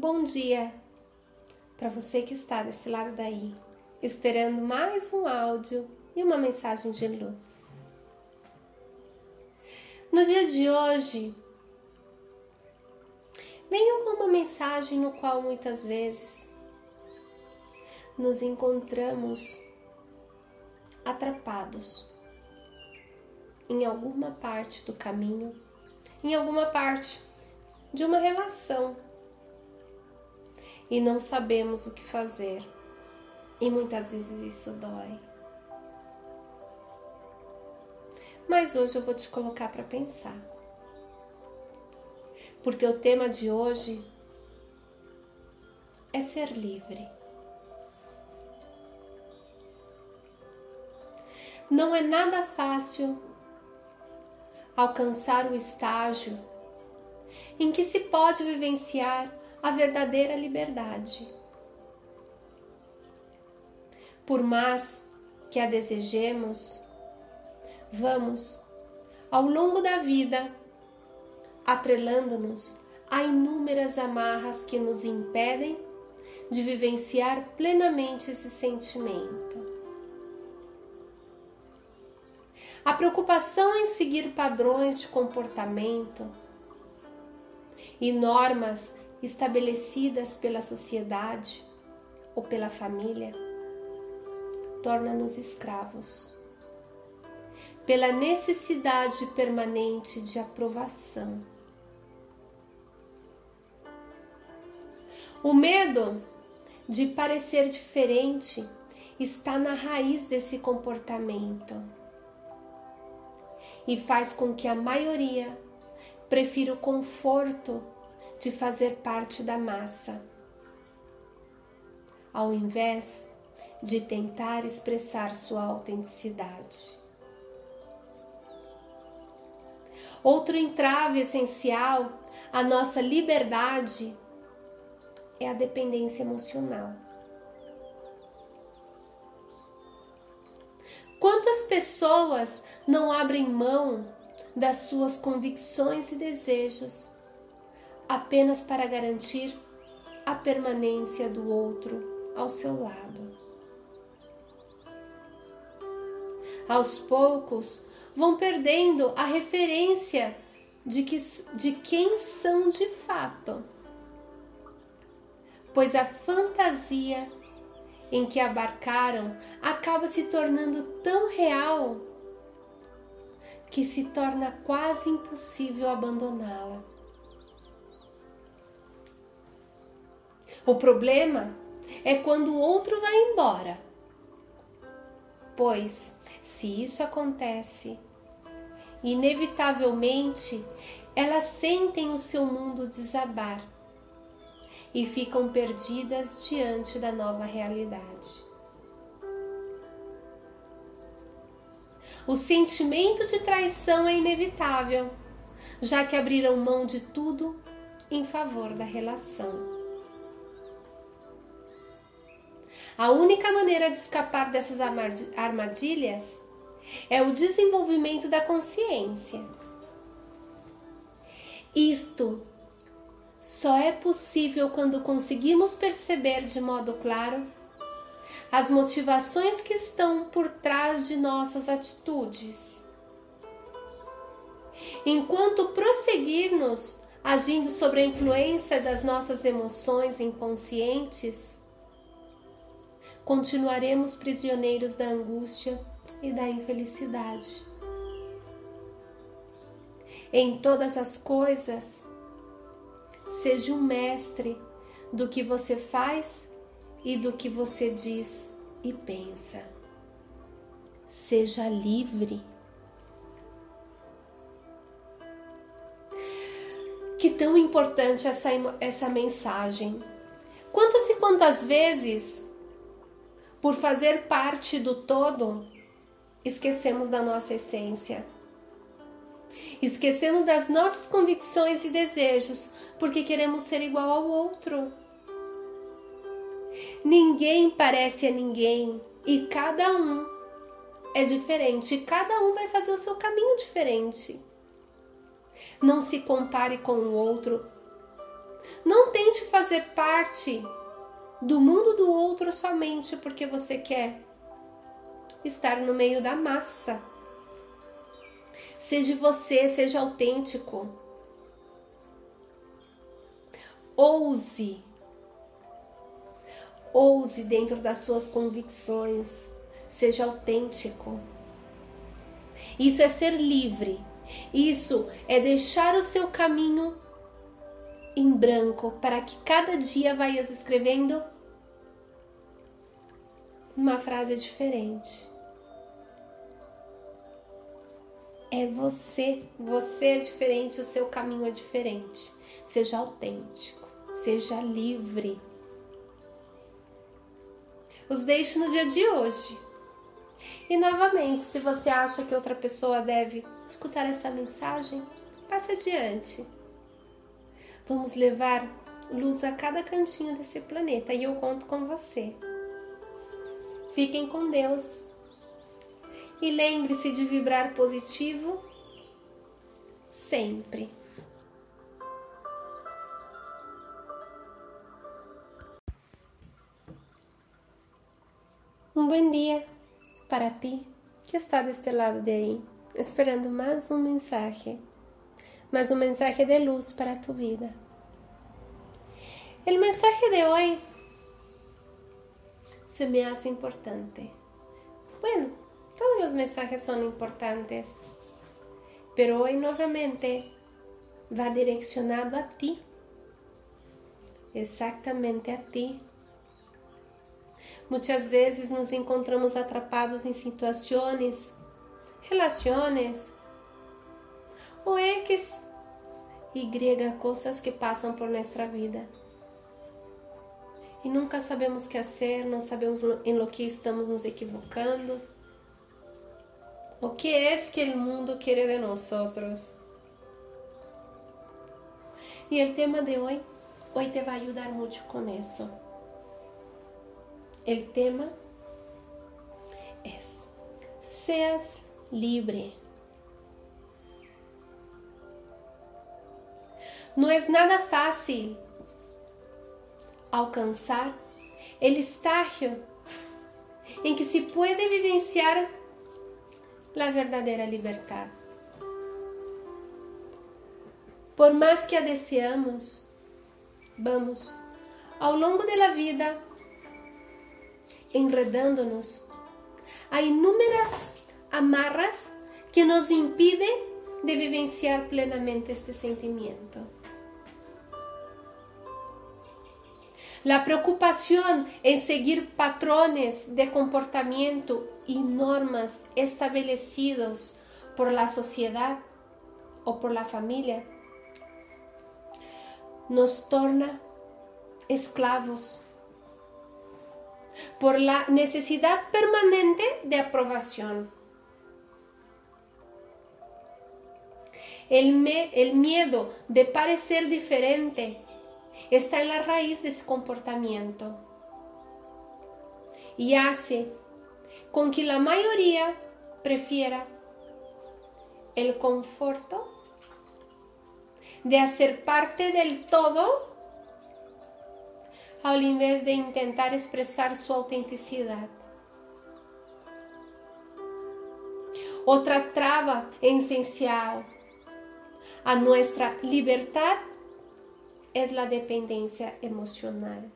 Bom dia para você que está desse lado daí, esperando mais um áudio e uma mensagem de luz. No dia de hoje, venho com uma mensagem no qual muitas vezes nos encontramos atrapados em alguma parte do caminho, em alguma parte de uma relação e não sabemos o que fazer. E muitas vezes isso dói. Mas hoje eu vou te colocar para pensar. Porque o tema de hoje é ser livre. Não é nada fácil alcançar o estágio em que se pode vivenciar a verdadeira liberdade. Por mais que a desejemos, vamos, ao longo da vida, atrelando-nos a inúmeras amarras que nos impedem de vivenciar plenamente esse sentimento. A preocupação em seguir padrões de comportamento e normas estabelecidas pela sociedade ou pela família torna-nos escravos. Pela necessidade permanente de aprovação. O medo de parecer diferente está na raiz desse comportamento e faz com que a maioria prefira o conforto de fazer parte da massa, ao invés de tentar expressar sua autenticidade. Outro entrave essencial à nossa liberdade é a dependência emocional. Quantas pessoas não abrem mão das suas convicções e desejos apenas para garantir a permanência do outro ao seu lado. Aos poucos, vão perdendo a referência de, que, de quem são de fato, pois a fantasia em que abarcaram acaba se tornando tão real que se torna quase impossível abandoná-la. O problema é quando o outro vai embora. Pois, se isso acontece, inevitavelmente elas sentem o seu mundo desabar e ficam perdidas diante da nova realidade. O sentimento de traição é inevitável, já que abriram mão de tudo em favor da relação. A única maneira de escapar dessas armadilhas é o desenvolvimento da consciência. Isto só é possível quando conseguimos perceber de modo claro as motivações que estão por trás de nossas atitudes. Enquanto prosseguirmos agindo sobre a influência das nossas emoções inconscientes, continuaremos prisioneiros da angústia e da infelicidade. Em todas as coisas, seja um mestre do que você faz e do que você diz e pensa. Seja livre. Que tão importante essa, essa mensagem. Quantas e quantas vezes por fazer parte do todo, esquecemos da nossa essência. Esquecemos das nossas convicções e desejos porque queremos ser igual ao outro. Ninguém parece a ninguém e cada um é diferente, cada um vai fazer o seu caminho diferente. Não se compare com o outro, Não tente fazer parte do mundo do outro somente porque você quer estar no meio da massa. Seja você, seja autêntico. Ouse. Ouse dentro das suas convicções. Seja autêntico. Isso é ser livre. Isso é deixar o seu caminho em branco para que cada dia vaias escrevendo uma frase diferente. É você, você é diferente, o seu caminho é diferente. Seja autêntico, seja livre. Os deixo no dia de hoje. E novamente, se você acha que outra pessoa deve escutar essa mensagem, passe adiante. Vamos levar luz a cada cantinho desse planeta e eu conto com você. Fiquem com Deus. E lembre-se de vibrar positivo sempre. Um bom dia para ti que está deste lado de aí, esperando mais um mensagem mas un mensaje de luz para tu vida. El mensaje de hoy se me hace importante. Bueno, todos los mensajes son importantes, pero hoy nuevamente va direccionado a ti, exactamente a ti. Muitas vezes nos encontramos atrapados em situações, relações, o X, Y coisas que passam por nossa vida. E nunca sabemos o que fazer, não sabemos em lo que estamos nos equivocando. O que é que o mundo quer de nós? E o tema de hoje, hoje te vai ajudar muito com isso. O tema é Seas livre. Não é nada fácil alcançar o estágio em que se pode vivenciar a verdadeira liberdade. Por mais que a deseamos, vamos, ao longo da vida, enredando-nos a inúmeras amarras que nos impidem de vivenciar plenamente este sentimento. La preocupación en seguir patrones de comportamiento y normas establecidos por la sociedad o por la familia nos torna esclavos por la necesidad permanente de aprobación. El, el miedo de parecer diferente está en la raíz de ese comportamiento y hace con que la mayoría prefiera el conforto de hacer parte del todo al invés de intentar expresar su autenticidad. Otra traba esencial a nuestra libertad es la dependencia emocional.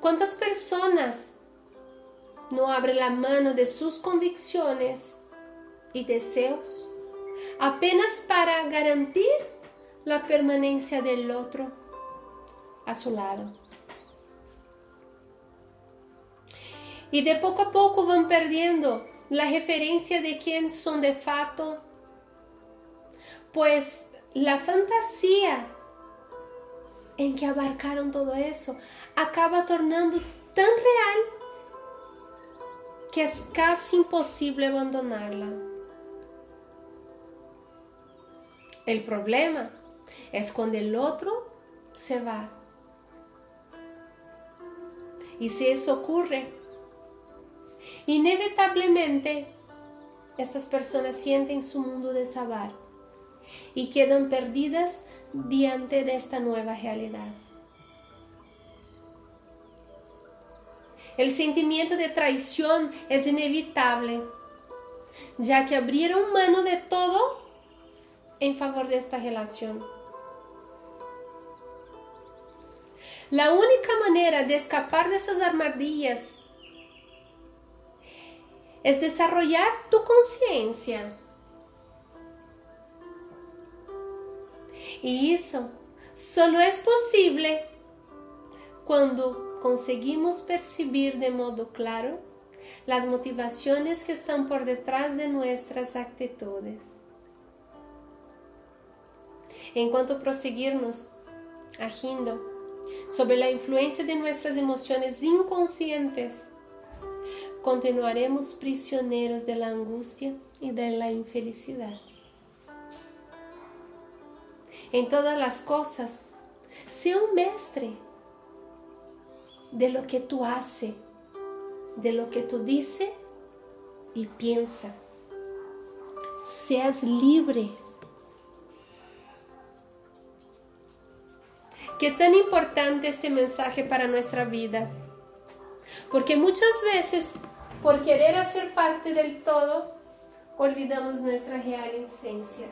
¿Cuántas personas no abren la mano de sus convicciones y deseos apenas para garantir la permanencia del otro a su lado? Y de poco a poco van perdiendo la referencia de quién son de fato, pues la fantasía en que abarcaron todo eso acaba tornando tan real que es casi imposible abandonarla. El problema es cuando el otro se va. Y si eso ocurre, inevitablemente estas personas sienten su mundo desabar y quedan perdidas diante de esta nueva realidad. El sentimiento de traición es inevitable, ya que abrieron mano de todo en favor de esta relación. La única manera de escapar de esas armadillas es desarrollar tu conciencia. Y eso solo es posible cuando conseguimos percibir de modo claro las motivaciones que están por detrás de nuestras actitudes. En cuanto proseguirnos agindo sobre la influencia de nuestras emociones inconscientes, continuaremos prisioneros de la angustia y de la infelicidad. En todas las cosas, sea un mestre de lo que tú haces, de lo que tú dices y piensa. Seas libre Qué tan importante este mensaje para nuestra vida. Porque muchas veces, por querer hacer parte del todo, olvidamos nuestra real esencia.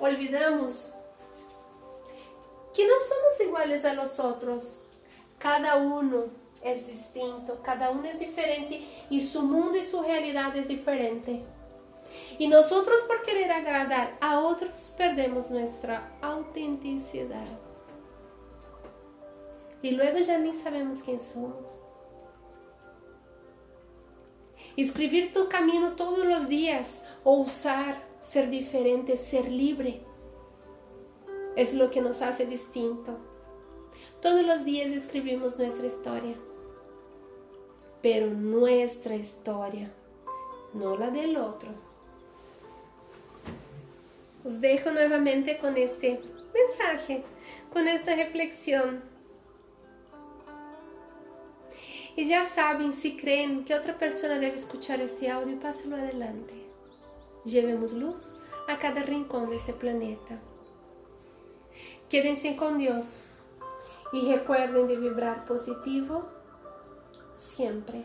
Olvidamos que no somos iguales a los otros. Cada uno es distinto, cada uno es diferente y su mundo y su realidad es diferente. Y nosotros por querer agradar a otros perdemos nuestra autenticidad. Y luego ya ni sabemos quién somos. Escribir tu camino todos los días o usar, ser diferente, ser libre, es lo que nos hace distinto. Todos los días escribimos nuestra historia, pero nuestra historia, no la del otro. Os dejo nuevamente con este mensaje, con esta reflexión. Y ya saben, si creen que otra persona debe escuchar este audio, pásenlo adelante. Llevemos luz a cada rincón de este planeta. Quédense con Dios y recuerden de vibrar positivo siempre.